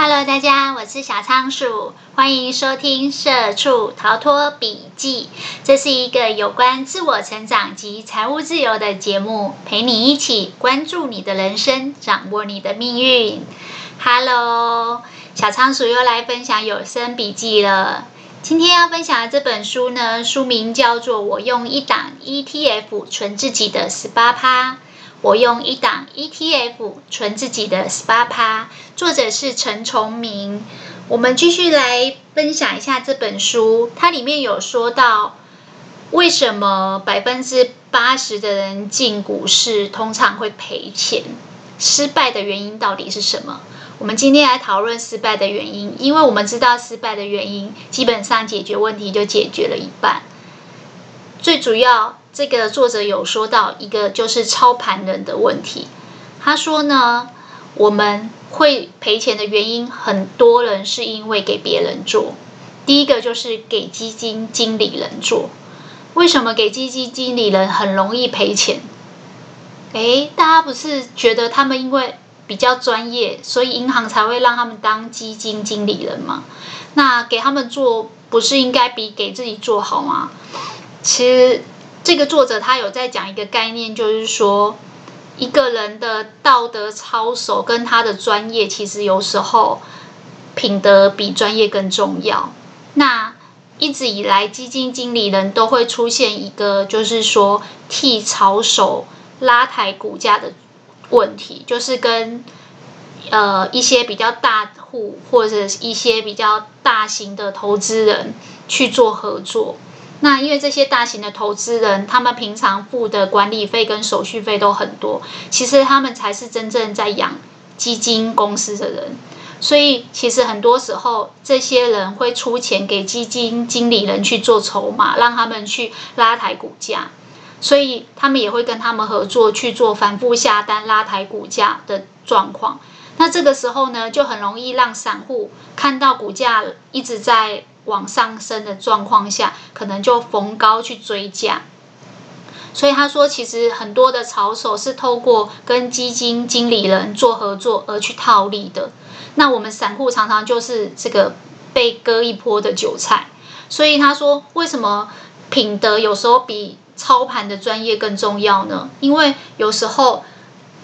Hello，大家，我是小仓鼠，欢迎收听《社畜逃脱笔记》。这是一个有关自我成长及财务自由的节目，陪你一起关注你的人生，掌握你的命运。Hello，小仓鼠又来分享有声笔记了。今天要分享的这本书呢，书名叫做《我用一档 ETF 存自己的十八趴》。我用一档 ETF 存自己的十八趴，作者是陈崇明。我们继续来分享一下这本书，它里面有说到为什么百分之八十的人进股市通常会赔钱，失败的原因到底是什么？我们今天来讨论失败的原因，因为我们知道失败的原因，基本上解决问题就解决了一半。最主要。这个作者有说到一个就是操盘人的问题。他说呢，我们会赔钱的原因，很多人是因为给别人做。第一个就是给基金经理人做。为什么给基金经理人很容易赔钱？诶，大家不是觉得他们因为比较专业，所以银行才会让他们当基金经理人吗？那给他们做，不是应该比给自己做好吗？其实。这个作者他有在讲一个概念，就是说，一个人的道德操守跟他的专业，其实有时候品德比专业更重要。那一直以来，基金经理人都会出现一个，就是说替操守拉抬股价的问题，就是跟呃一些比较大户或者一些比较大型的投资人去做合作。那因为这些大型的投资人，他们平常付的管理费跟手续费都很多，其实他们才是真正在养基金公司的人。所以其实很多时候，这些人会出钱给基金经理人去做筹码，让他们去拉抬股价。所以他们也会跟他们合作去做反复下单拉抬股价的状况。那这个时候呢，就很容易让散户看到股价一直在。往上升的状况下，可能就逢高去追价。所以他说，其实很多的操守是透过跟基金经理人做合作而去套利的。那我们散户常常就是这个被割一波的韭菜。所以他说，为什么品德有时候比操盘的专业更重要呢？因为有时候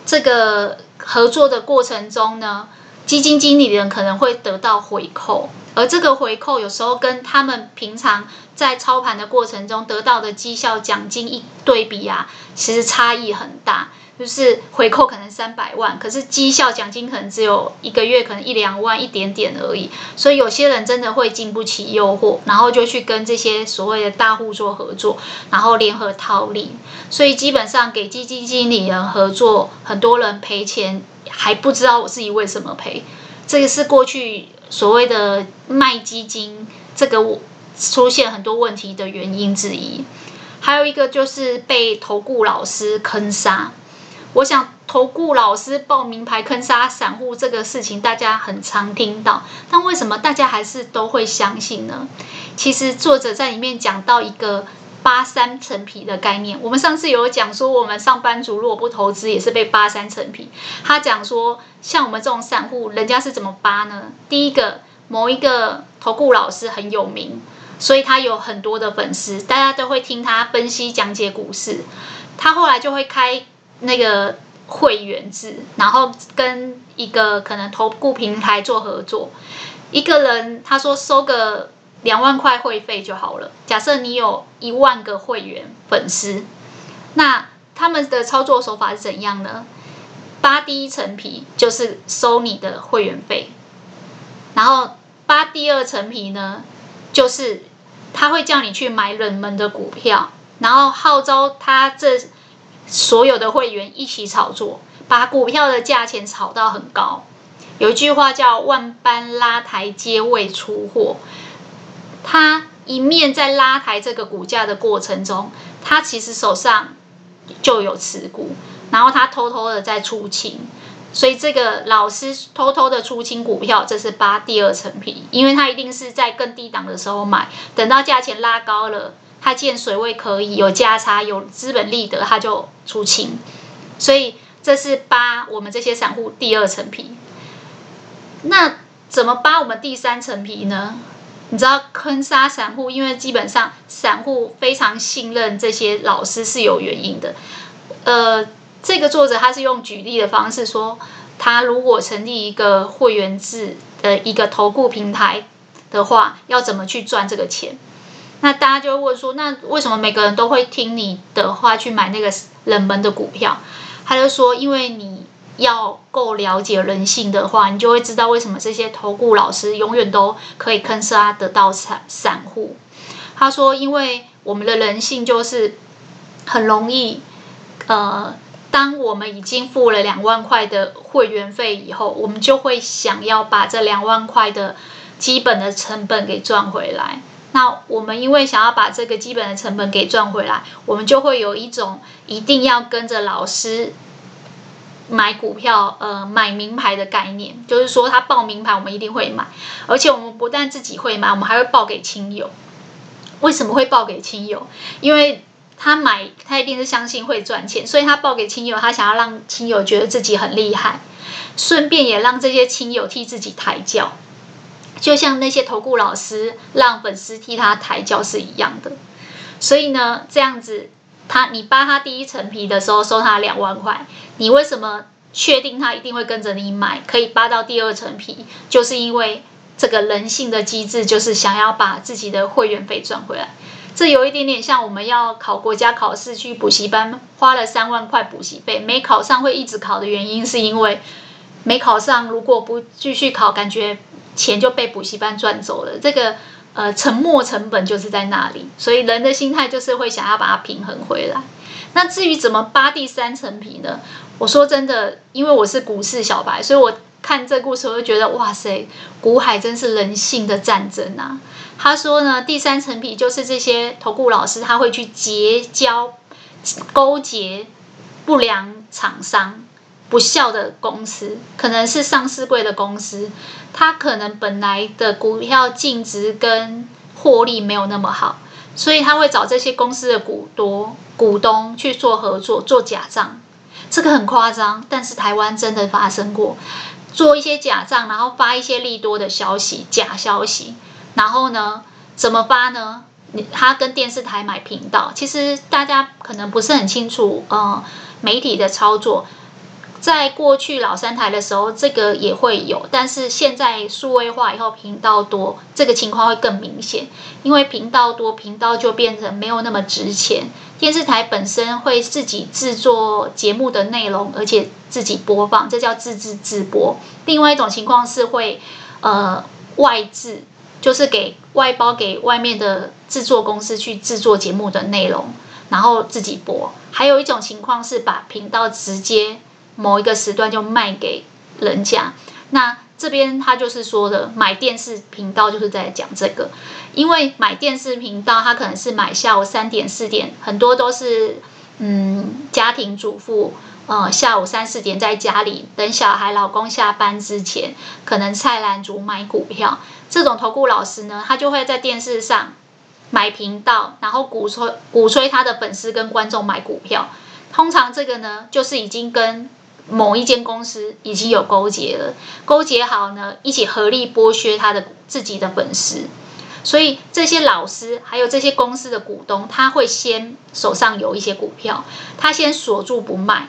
这个合作的过程中呢，基金经理人可能会得到回扣。而这个回扣有时候跟他们平常在操盘的过程中得到的绩效奖金一对比啊，其实差异很大。就是回扣可能三百万，可是绩效奖金可能只有一个月可能一两万一点点而已。所以有些人真的会经不起诱惑，然后就去跟这些所谓的大户做合作，然后联合套利。所以基本上给基金经理人合作，很多人赔钱还不知道我自己为什么赔。这个是过去。所谓的卖基金，这个出现很多问题的原因之一，还有一个就是被投顾老师坑杀。我想投顾老师报名牌坑杀散户这个事情，大家很常听到，但为什么大家还是都会相信呢？其实作者在里面讲到一个。扒三层皮的概念，我们上次有讲说，我们上班族如果不投资，也是被扒三层皮。他讲说，像我们这种散户，人家是怎么扒呢？第一个，某一个投顾老师很有名，所以他有很多的粉丝，大家都会听他分析讲解股市。他后来就会开那个会员制，然后跟一个可能投顾平台做合作，一个人他说收个。两万块会费就好了。假设你有一万个会员粉丝，那他们的操作手法是怎样呢？扒第一层皮就是收你的会员费，然后扒第二层皮呢，就是他会叫你去买冷门的股票，然后号召他这所有的会员一起炒作，把股票的价钱炒到很高。有一句话叫“万般拉抬皆为出货”。他一面在拉抬这个股价的过程中，他其实手上就有持股，然后他偷偷的在出清，所以这个老师偷偷的出清股票，这是扒第二层皮，因为他一定是在更低档的时候买，等到价钱拉高了，他见水位可以有价差、有资本利得，他就出清，所以这是扒我们这些散户第二层皮。那怎么扒我们第三层皮呢？你知道坑杀散户，因为基本上散户非常信任这些老师是有原因的。呃，这个作者他是用举例的方式说，他如果成立一个会员制的一个投顾平台的话，要怎么去赚这个钱？那大家就会问说，那为什么每个人都会听你的话去买那个冷门的股票？他就说，因为你要够了解人性的话，你就会知道为什么这些投顾老师永远都可以坑杀得到散散户。他说，因为我们的人性就是很容易，呃，当我们已经付了两万块的会员费以后，我们就会想要把这两万块的基本的成本给赚回来。那我们因为想要把这个基本的成本给赚回来，我们就会有一种一定要跟着老师买股票，呃，买名牌的概念，就是说他报名牌，我们一定会买，而且我们不但自己会买，我们还会报给亲友。为什么会报给亲友？因为他买，他一定是相信会赚钱，所以他报给亲友，他想要让亲友觉得自己很厉害，顺便也让这些亲友替自己抬轿。就像那些投顾老师让粉丝替他抬轿是一样的，所以呢，这样子他你扒他第一层皮的时候收他两万块，你为什么确定他一定会跟着你买？可以扒到第二层皮，就是因为这个人性的机制，就是想要把自己的会员费赚回来。这有一点点像我们要考国家考试去补习班花了三万块补习费，没考上会一直考的原因，是因为没考上如果不继续考，感觉。钱就被补习班赚走了，这个呃沉没成本就是在那里，所以人的心态就是会想要把它平衡回来。那至于怎么扒第三层皮呢？我说真的，因为我是股市小白，所以我看这故事我就觉得哇塞，股海真是人性的战争啊！他说呢，第三层皮就是这些投顾老师他会去结交、勾结不良厂商。不孝的公司，可能是上市贵的公司，它可能本来的股票净值跟获利没有那么好，所以他会找这些公司的股多股东去做合作，做假账。这个很夸张，但是台湾真的发生过，做一些假账，然后发一些利多的消息，假消息，然后呢，怎么发呢？你他跟电视台买频道，其实大家可能不是很清楚，呃，媒体的操作。在过去老三台的时候，这个也会有，但是现在数位化以后，频道多，这个情况会更明显。因为频道多，频道就变成没有那么值钱。电视台本身会自己制作节目的内容，而且自己播放，这叫自制自播。另外一种情况是会呃外制，就是给外包给外面的制作公司去制作节目的内容，然后自己播。还有一种情况是把频道直接。某一个时段就卖给人家，那这边他就是说的买电视频道就是在讲这个，因为买电视频道他可能是买下午三点四点，很多都是嗯家庭主妇，呃下午三四点在家里等小孩老公下班之前，可能菜篮族买股票，这种投顾老师呢，他就会在电视上买频道，然后鼓吹鼓吹他的粉丝跟观众买股票，通常这个呢就是已经跟某一间公司已经有勾结了，勾结好呢，一起合力剥削他的自己的粉丝，所以这些老师还有这些公司的股东，他会先手上有一些股票，他先锁住不卖，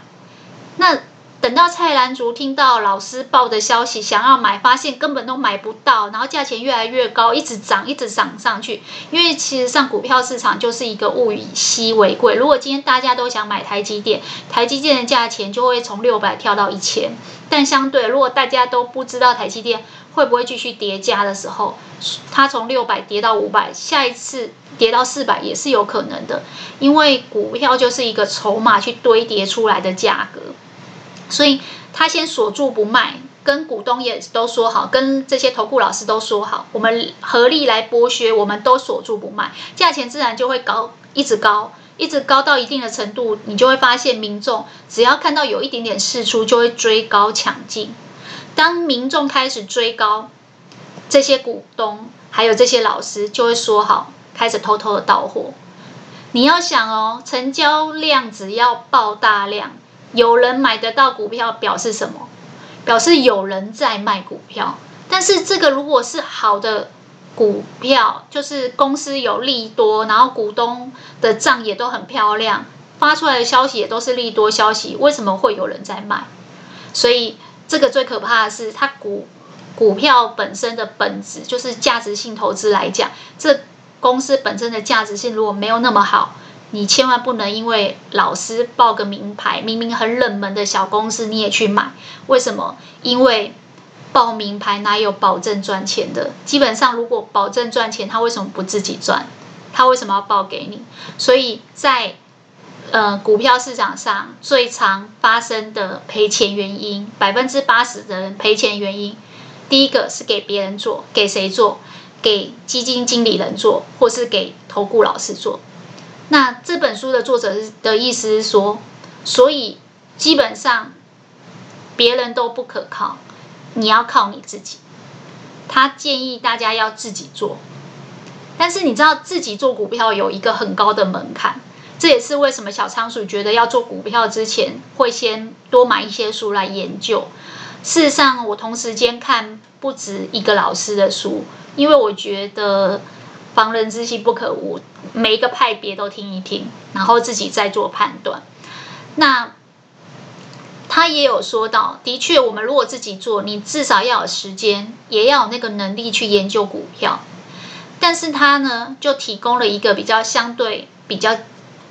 那。等到菜篮族听到老师报的消息，想要买，发现根本都买不到，然后价钱越来越高，一直涨，一直涨上去。因为其实上股票市场就是一个物以稀为贵。如果今天大家都想买台积电，台积电的价钱就会从六百跳到一千。但相对，如果大家都不知道台积电会不会继续跌价的时候，它从六百跌到五百，下一次跌到四百也是有可能的。因为股票就是一个筹码去堆叠出来的价格。所以他先锁住不卖，跟股东也都说好，跟这些投顾老师都说好，我们合力来剥削，我们都锁住不卖，价钱自然就会高，一直高，一直高到一定的程度，你就会发现民众只要看到有一点点释出，就会追高抢进。当民众开始追高，这些股东还有这些老师就会说好，开始偷偷的到货。你要想哦，成交量只要爆大量。有人买得到股票，表示什么？表示有人在卖股票。但是这个如果是好的股票，就是公司有利多，然后股东的账也都很漂亮，发出来的消息也都是利多消息，为什么会有人在卖？所以这个最可怕的是，它股股票本身的本质就是价值性投资来讲，这公司本身的价值性如果没有那么好，你千万不能因为老师报个名牌，明明很冷门的小公司你也去买，为什么？因为报名牌哪有保证赚钱的？基本上如果保证赚钱，他为什么不自己赚？他为什么要报给你？所以在呃，股票市场上最常发生的赔钱原因，百分之八十的人赔钱原因，第一个是给别人做，给谁做？给基金经理人做，或是给投顾老师做。那这本书的作者的意思是说，所以基本上别人都不可靠，你要靠你自己。他建议大家要自己做，但是你知道自己做股票有一个很高的门槛。这也是为什么小仓鼠觉得要做股票之前，会先多买一些书来研究。事实上，我同时间看不止一个老师的书，因为我觉得防人之心不可无，每一个派别都听一听，然后自己再做判断。那他也有说到，的确，我们如果自己做，你至少要有时间，也要有那个能力去研究股票。但是他呢，就提供了一个比较相对比较。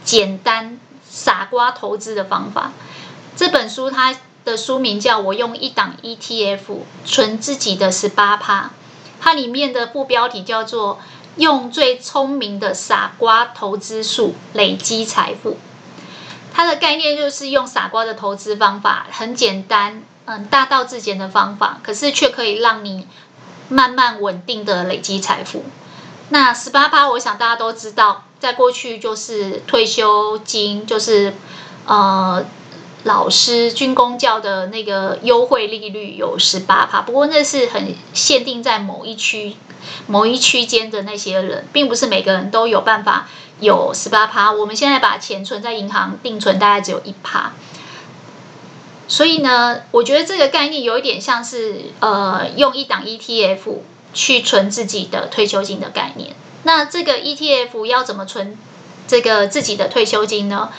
简单傻瓜投资的方法。这本书它的书名叫《我用一档 ETF 存自己的十八趴》，它里面的副标题叫做“用最聪明的傻瓜投资术累积财富”。它的概念就是用傻瓜的投资方法，很简单，嗯，大道至简的方法，可是却可以让你慢慢稳定的累积财富。那十八趴，我想大家都知道。在过去就是退休金，就是呃老师军公教的那个优惠利率有十八趴，不过那是很限定在某一区某一区间的那些人，并不是每个人都有办法有十八趴。我们现在把钱存在银行定存，大概只有一趴。所以呢，我觉得这个概念有一点像是呃用一档 ETF 去存自己的退休金的概念。那这个 ETF 要怎么存这个自己的退休金呢？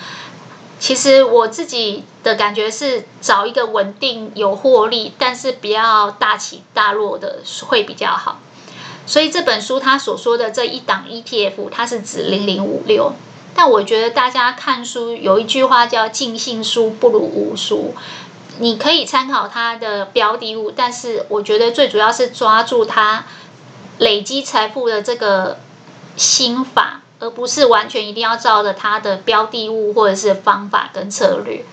其实我自己的感觉是找一个稳定有获利，但是不要大起大落的会比较好。所以这本书他所说的这一档 ETF，它是指零零五六。但我觉得大家看书有一句话叫“尽信书不如无书”，你可以参考它的标的物，但是我觉得最主要是抓住它累积财富的这个。心法，而不是完全一定要照着他的标的物或者是方法跟策略。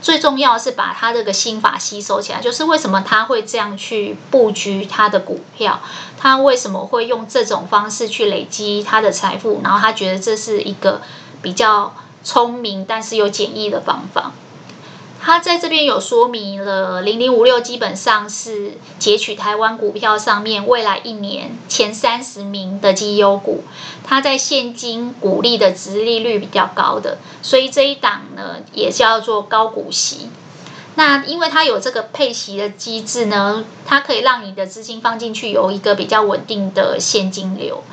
最重要是把他这个心法吸收起来，就是为什么他会这样去布局他的股票，他为什么会用这种方式去累积他的财富，然后他觉得这是一个比较聪明但是又简易的方法。他在这边有说明了，零零五六基本上是截取台湾股票上面未来一年前三十名的绩优股，它在现金股利的殖利率比较高的，所以这一档呢也叫做高股息。那因为它有这个配息的机制呢，它可以让你的资金放进去有一个比较稳定的现金流。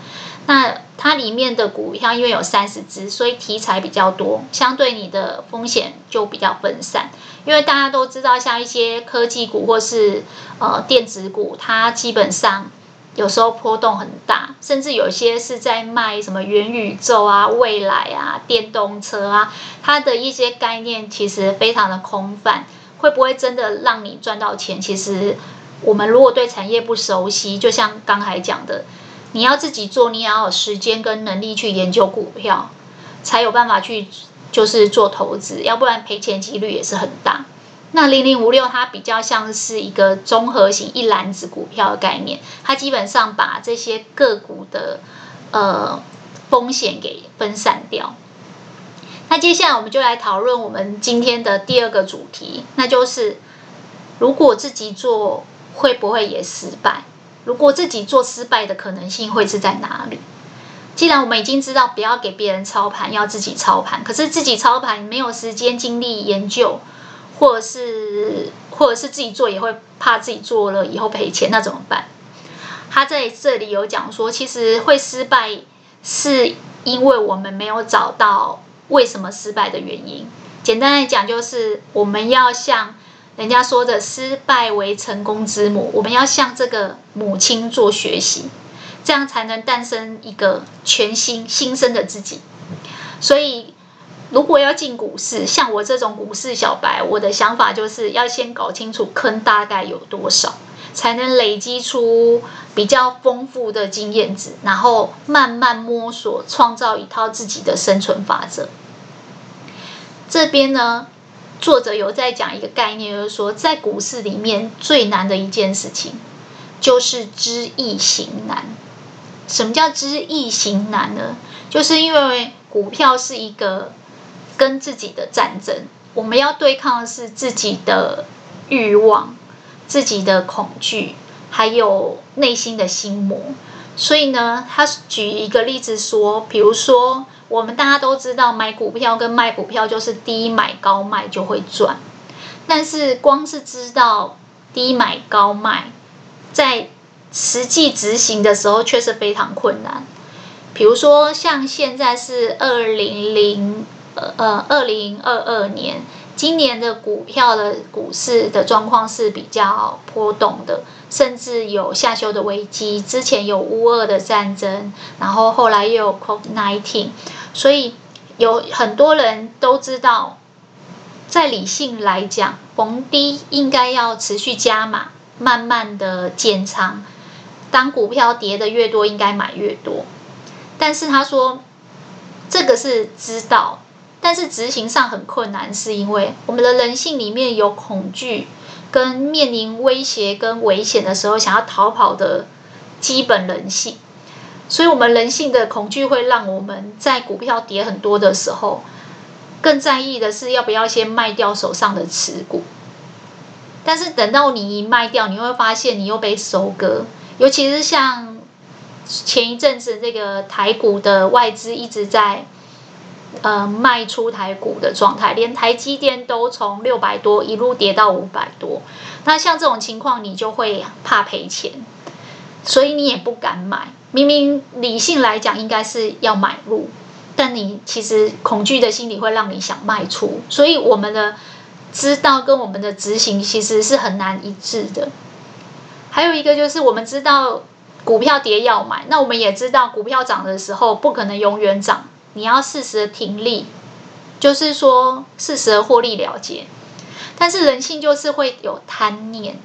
那它里面的股票因为有三十只，所以题材比较多，相对你的风险就比较分散。因为大家都知道，像一些科技股或是呃电子股，它基本上有时候波动很大，甚至有些是在卖什么元宇宙啊、未来啊、电动车啊，它的一些概念其实非常的空泛，会不会真的让你赚到钱？其实我们如果对产业不熟悉，就像刚才讲的。你要自己做，你也要有时间跟能力去研究股票，才有办法去就是做投资，要不然赔钱几率也是很大。那零零五六它比较像是一个综合型一篮子股票的概念，它基本上把这些个股的呃风险给分散掉。那接下来我们就来讨论我们今天的第二个主题，那就是如果自己做会不会也失败？如果自己做失败的可能性会是在哪里？既然我们已经知道不要给别人操盘，要自己操盘，可是自己操盘没有时间精力研究，或者是或者是自己做也会怕自己做了以后赔钱，那怎么办？他在这里有讲说，其实会失败是因为我们没有找到为什么失败的原因。简单来讲，就是我们要像人家说的“失败为成功之母”，我们要向这个母亲做学习，这样才能诞生一个全新新生的自己。所以，如果要进股市，像我这种股市小白，我的想法就是要先搞清楚坑大概有多少，才能累积出比较丰富的经验值，然后慢慢摸索，创造一套自己的生存法则。这边呢，作者有在讲一个概念，就是说，在股市里面最难的一件事情，就是知易行难。什么叫知易行难呢？就是因为股票是一个跟自己的战争，我们要对抗的是自己的欲望、自己的恐惧，还有内心的心魔。所以呢，他举一个例子说，比如说。我们大家都知道，买股票跟卖股票就是低买高卖就会赚，但是光是知道低买高卖，在实际执行的时候却是非常困难。比如说，像现在是二零零呃呃二零二二年，今年的股票的股市的状况是比较波动的。甚至有下修的危机，之前有乌俄的战争，然后后来又有 COVID-19，所以有很多人都知道，在理性来讲，逢低应该要持续加码，慢慢的减仓。当股票跌的越多，应该买越多。但是他说，这个是知道，但是执行上很困难，是因为我们的人性里面有恐惧。跟面临威胁跟危险的时候，想要逃跑的基本人性，所以我们人性的恐惧会让我们在股票跌很多的时候，更在意的是要不要先卖掉手上的持股。但是等到你一卖掉，你会发现你又被收割，尤其是像前一阵子这个台股的外资一直在。呃，卖出台股的状态，连台积电都从六百多一路跌到五百多。那像这种情况，你就会怕赔钱，所以你也不敢买。明明理性来讲应该是要买入，但你其实恐惧的心理会让你想卖出。所以我们的知道跟我们的执行其实是很难一致的。还有一个就是我们知道股票跌要买，那我们也知道股票涨的时候不可能永远涨。你要适时的停利，就是说适时的获利了结。但是人性就是会有贪念，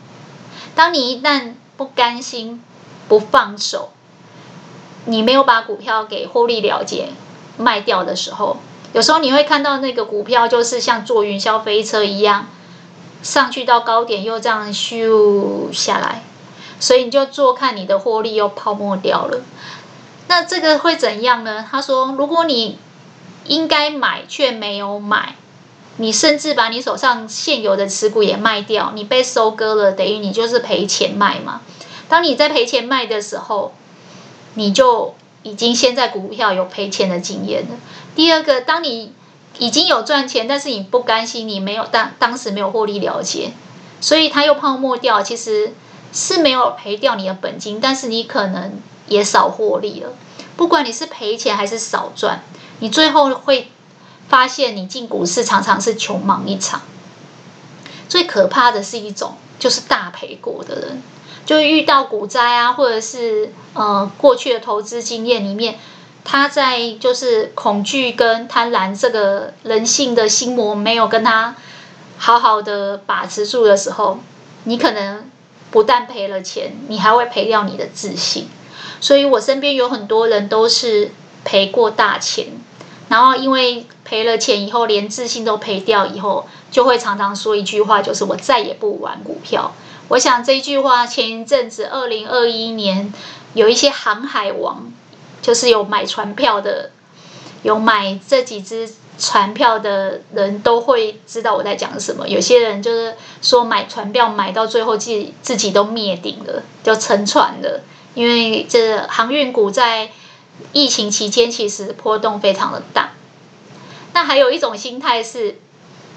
当你一旦不甘心、不放手，你没有把股票给获利了结卖掉的时候，有时候你会看到那个股票就是像坐云霄飞车一样，上去到高点又这样咻下来，所以你就做看你的获利又泡沫掉了。那这个会怎样呢？他说，如果你应该买却没有买，你甚至把你手上现有的持股也卖掉，你被收割了，等于你就是赔钱卖嘛。当你在赔钱卖的时候，你就已经先在股票有赔钱的经验了。第二个，当你已经有赚钱，但是你不甘心，你没有当当时没有获利了结，所以它又泡沫掉，其实是没有赔掉你的本金，但是你可能。也少获利了，不管你是赔钱还是少赚，你最后会发现你进股市常常是穷忙一场。最可怕的是一种，就是大赔过的人，就遇到股灾啊，或者是呃过去的投资经验里面，他在就是恐惧跟贪婪这个人性的心魔没有跟他好好的把持住的时候，你可能不但赔了钱，你还会赔掉你的自信。所以我身边有很多人都是赔过大钱，然后因为赔了钱以后，连自信都赔掉以后，就会常常说一句话，就是我再也不玩股票。我想这句话前一阵子，二零二一年有一些航海王，就是有买船票的，有买这几只船票的人都会知道我在讲什么。有些人就是说买船票买到最后自己自己都灭顶了，就沉船了。因为这航运股在疫情期间其实波动非常的大。那还有一种心态是，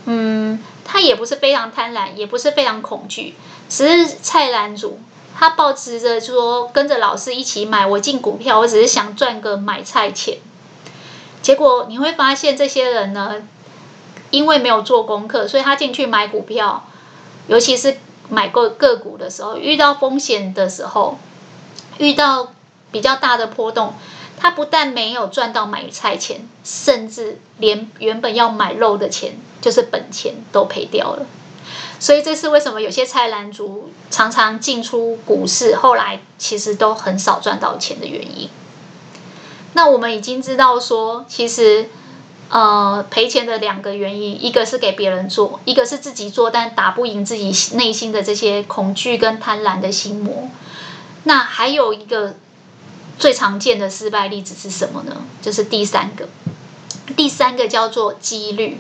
嗯，他也不是非常贪婪，也不是非常恐惧，只是菜篮族，他抱持着说跟着老师一起买，我进股票，我只是想赚个买菜钱。结果你会发现，这些人呢，因为没有做功课，所以他进去买股票，尤其是买个个股的时候，遇到风险的时候，遇到比较大的波动，他不但没有赚到买菜钱，甚至连原本要买肉的钱，就是本钱都赔掉了。所以这是为什么有些菜篮族常常进出股市，后来其实都很少赚到钱的原因。那我们已经知道说，其实呃赔钱的两个原因，一个是给别人做，一个是自己做，但打不赢自己内心的这些恐惧跟贪婪的心魔。那还有一个最常见的失败例子是什么呢？就是第三个，第三个叫做几率。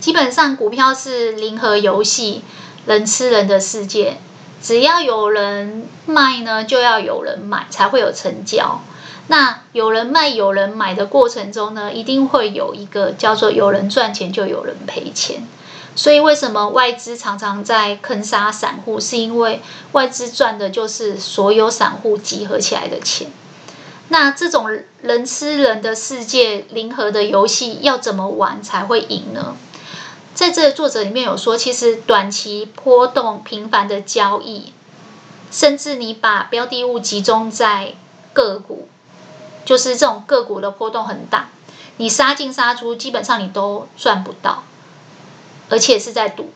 基本上，股票是零和游戏，人吃人的世界。只要有人卖呢，就要有人买，才会有成交。那有人卖、有人买的过程中呢，一定会有一个叫做有人赚钱就有人赔钱。所以，为什么外资常常在坑杀散户？是因为外资赚的就是所有散户集合起来的钱。那这种人吃人的世界、零和的游戏，要怎么玩才会赢呢？在这作者里面有说，其实短期波动频繁的交易，甚至你把标的物集中在个股，就是这种个股的波动很大，你杀进杀出，基本上你都赚不到，而且是在赌。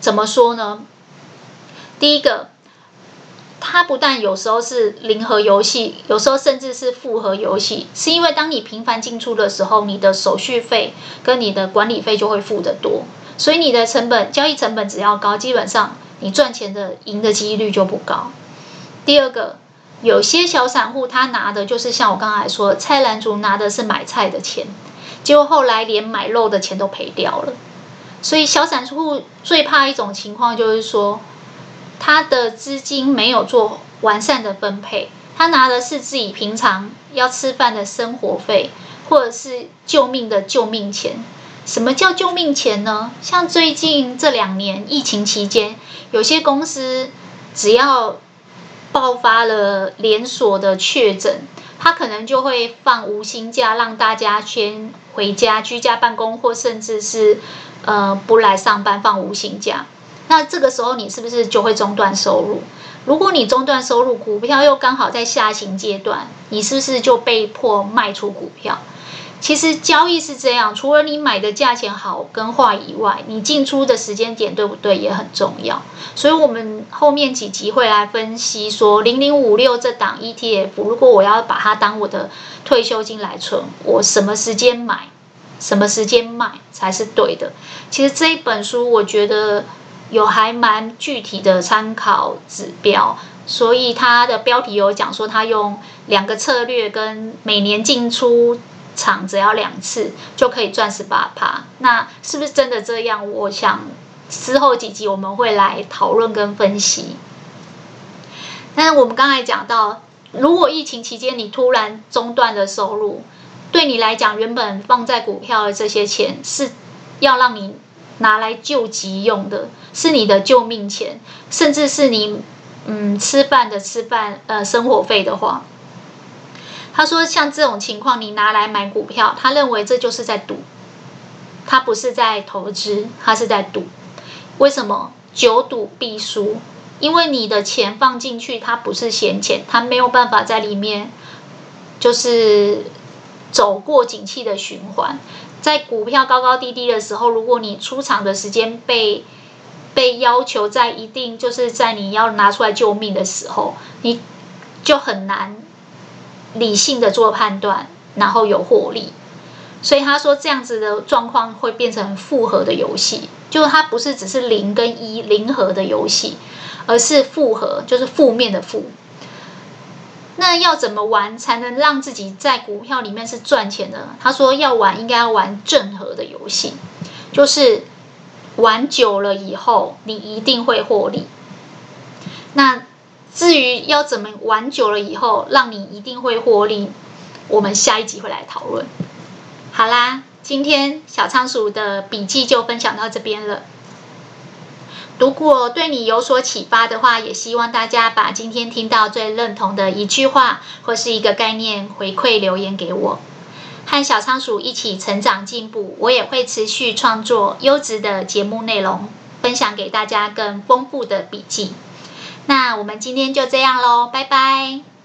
怎么说呢？第一个。它不但有时候是零和游戏，有时候甚至是负和游戏，是因为当你频繁进出的时候，你的手续费跟你的管理费就会付得多，所以你的成本交易成本只要高，基本上你赚钱的赢的几率就不高。第二个，有些小散户他拿的就是像我刚才说，菜篮族拿的是买菜的钱，结果后来连买肉的钱都赔掉了。所以小散户最怕一种情况就是说。他的资金没有做完善的分配，他拿的是自己平常要吃饭的生活费，或者是救命的救命钱。什么叫救命钱呢？像最近这两年疫情期间，有些公司只要爆发了连锁的确诊，他可能就会放无薪假，让大家先回家居家办公，或甚至是呃不来上班，放无薪假。那这个时候你是不是就会中断收入？如果你中断收入，股票又刚好在下行阶段，你是不是就被迫卖出股票？其实交易是这样，除了你买的价钱好跟坏以外，你进出的时间点对不对也很重要。所以我们后面几集会来分析说，零零五六这档 ETF，如果我要把它当我的退休金来存，我什么时间买，什么时间卖才是对的？其实这一本书我觉得。有还蛮具体的参考指标，所以它的标题有讲说，他用两个策略跟每年进出场只要两次就可以赚十八趴。那是不是真的这样？我想之后几集我们会来讨论跟分析。但是我们刚才讲到，如果疫情期间你突然中断了收入，对你来讲原本放在股票的这些钱是要让你。拿来救急用的，是你的救命钱，甚至是你嗯吃饭的吃饭呃生活费的话，他说像这种情况，你拿来买股票，他认为这就是在赌，他不是在投资，他是在赌。为什么？久赌必输，因为你的钱放进去，它不是闲钱，它没有办法在里面就是走过景气的循环。在股票高高低低的时候，如果你出场的时间被被要求在一定，就是在你要拿出来救命的时候，你就很难理性的做判断，然后有获利。所以他说这样子的状况会变成复合的游戏，就是它不是只是零跟一零和的游戏，而是复合，就是负面的负。那要怎么玩才能让自己在股票里面是赚钱的？他说要玩，应该要玩正和的游戏，就是玩久了以后，你一定会获利。那至于要怎么玩久了以后，让你一定会获利，我们下一集会来讨论。好啦，今天小仓鼠的笔记就分享到这边了。如果对你有所启发的话，也希望大家把今天听到最认同的一句话或是一个概念回馈留言给我，和小仓鼠一起成长进步。我也会持续创作优质的节目内容，分享给大家更丰富的笔记。那我们今天就这样喽，拜拜。